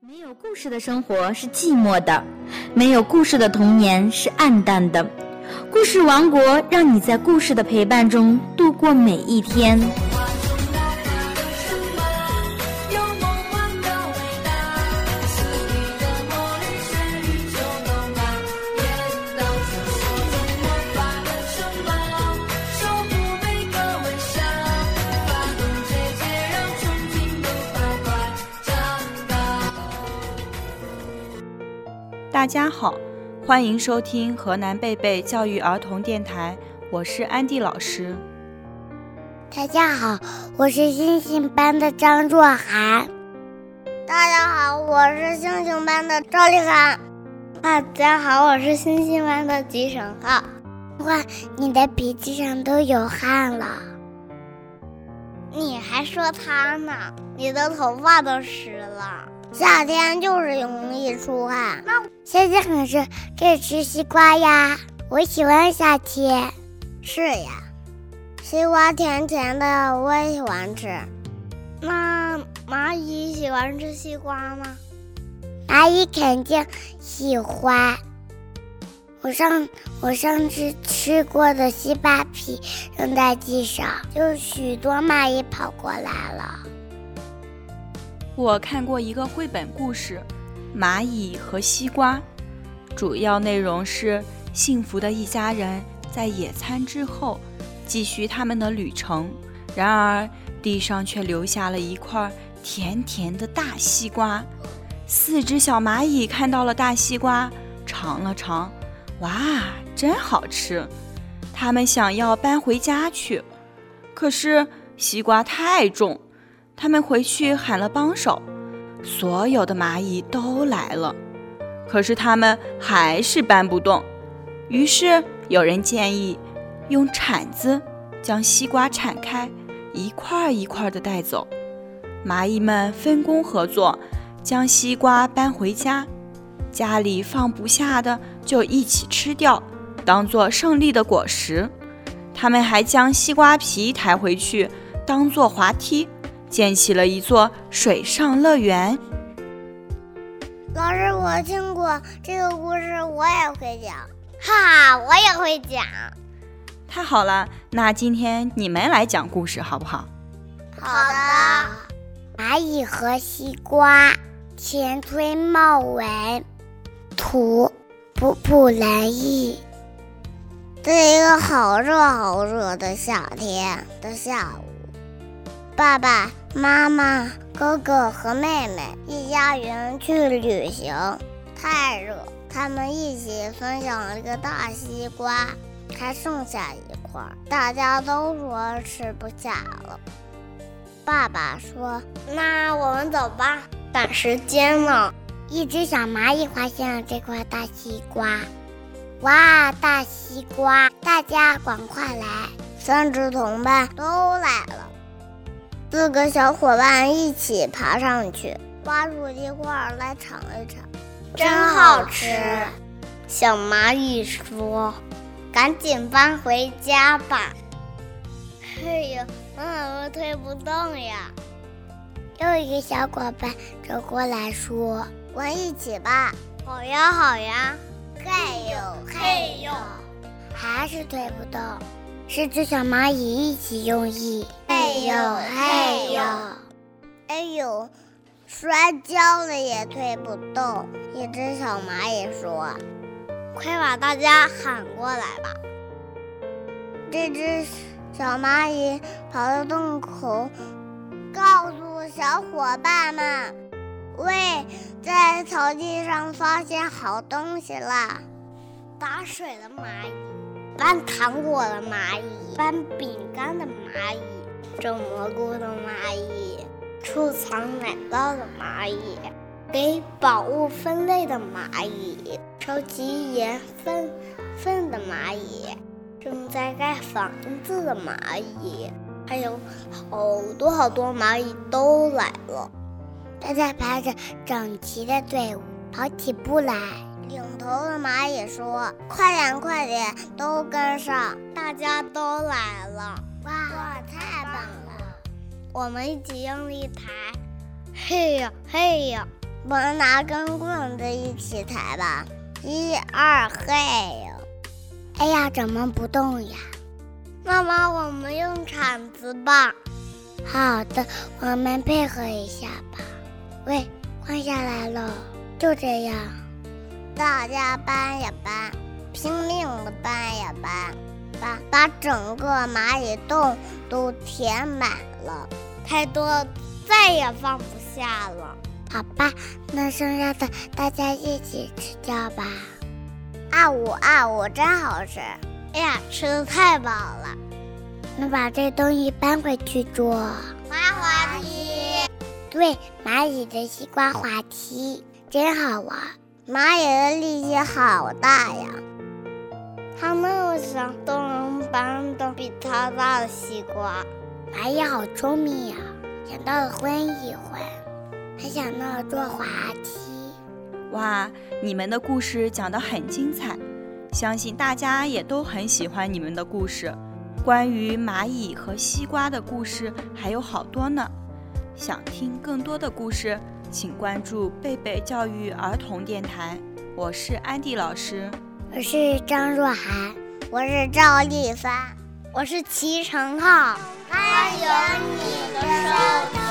没有故事的生活是寂寞的，没有故事的童年是暗淡的。故事王国让你在故事的陪伴中度过每一天。大家好，欢迎收听河南贝贝教育儿童电台，我是安迪老师。大家好，我是星星班的张若涵。大家好，我是星星班的赵丽涵。大家好，我是星星班的吉省浩。哇，你的鼻子上都有汗了。你还说他呢？你的头发都湿了。夏天就是容易出汗，夏天很热，可以吃西瓜呀。我喜欢夏天。是呀，西瓜甜甜的，我也喜欢吃。那蚂蚁喜欢吃西瓜吗？蚂蚁肯定喜欢。我上我上次吃过的西瓜皮扔在地上，就许多蚂蚁跑过来了。我看过一个绘本故事《蚂蚁和西瓜》，主要内容是幸福的一家人在野餐之后继续他们的旅程，然而地上却留下了一块甜甜的大西瓜。四只小蚂蚁看到了大西瓜，尝了尝，哇，真好吃！他们想要搬回家去，可是西瓜太重。他们回去喊了帮手，所有的蚂蚁都来了，可是他们还是搬不动。于是有人建议用铲子将西瓜铲开，一块一块的带走。蚂蚁们分工合作，将西瓜搬回家，家里放不下的就一起吃掉，当做胜利的果实。他们还将西瓜皮抬回去，当做滑梯。建起了一座水上乐园。老师，我听过这个故事，我也会讲。哈哈，我也会讲。太好了，那今天你们来讲故事好不好？好的。蚂蚁和西瓜，前推茂文，图普普兰译。这一个好热好热的夏天的下午。爸爸妈妈、哥哥和妹妹一家人去旅行，太热，他们一起分享了一个大西瓜，还剩下一块，大家都说吃不下了。爸爸说：“那我们走吧，赶时间了。”一只小蚂蚁发现了这块大西瓜，哇，大西瓜，大家赶快来！三只同伴都来了。四个小伙伴一起爬上去，挖出一块来尝一尝，真好吃。小蚂蚁说：“赶紧搬回家吧。”哎呦，我怎么推不动呀？又一个小伙伴走过来说：“我一起吧。”好呀，好呀。嘿呦，嘿呦，还是推不动。十只小蚂蚁一起用力。哎呦哎呦，哎呦，摔跤了也推不动。一只小蚂蚁说：“快把大家喊过来吧！”这只小蚂蚁跑到洞口，告诉小伙伴们：“喂，在草地上发现好东西了！打水的蚂蚁，搬糖果的蚂蚁，搬饼干的蚂蚁。”种蘑菇的蚂蚁，储藏奶酪的蚂蚁，给宝物分类的蚂蚁，收集盐分分的蚂蚁，正在盖房子的蚂蚁，还有好多好多蚂蚁都来了。大家排着整齐的队伍跑起步来。领头的蚂蚁说：“快点，快点，都跟上！大家都来了。”我们一起用力抬，嘿呀嘿呀，我们拿根棍子一起抬吧。一二嘿！哎呀，怎么不动呀？妈妈，我们用铲子吧。好的，我们配合一下吧。喂，换下来了，就这样。大家搬呀搬，拼命的搬呀搬，把把整个蚂蚁洞都填满了，太多再也放不下了。好吧，那剩下的大家一起吃掉吧。啊呜啊呜，真好吃！哎呀，吃的太饱了。那把这东西搬回去做滑滑梯。对，蚂蚁的西瓜滑梯真好玩。蚂蚁的力气好大呀，它那么小都能搬动比它大的西瓜。蚂蚁好聪明呀，想到了混一混，还想到了坐滑梯。哇，你们的故事讲得很精彩，相信大家也都很喜欢你们的故事。关于蚂蚁和西瓜的故事还有好多呢，想听更多的故事，请关注贝贝教育儿童电台。我是安迪老师，我是张若涵，我是赵丽帆，我是齐成浩，欢迎你的收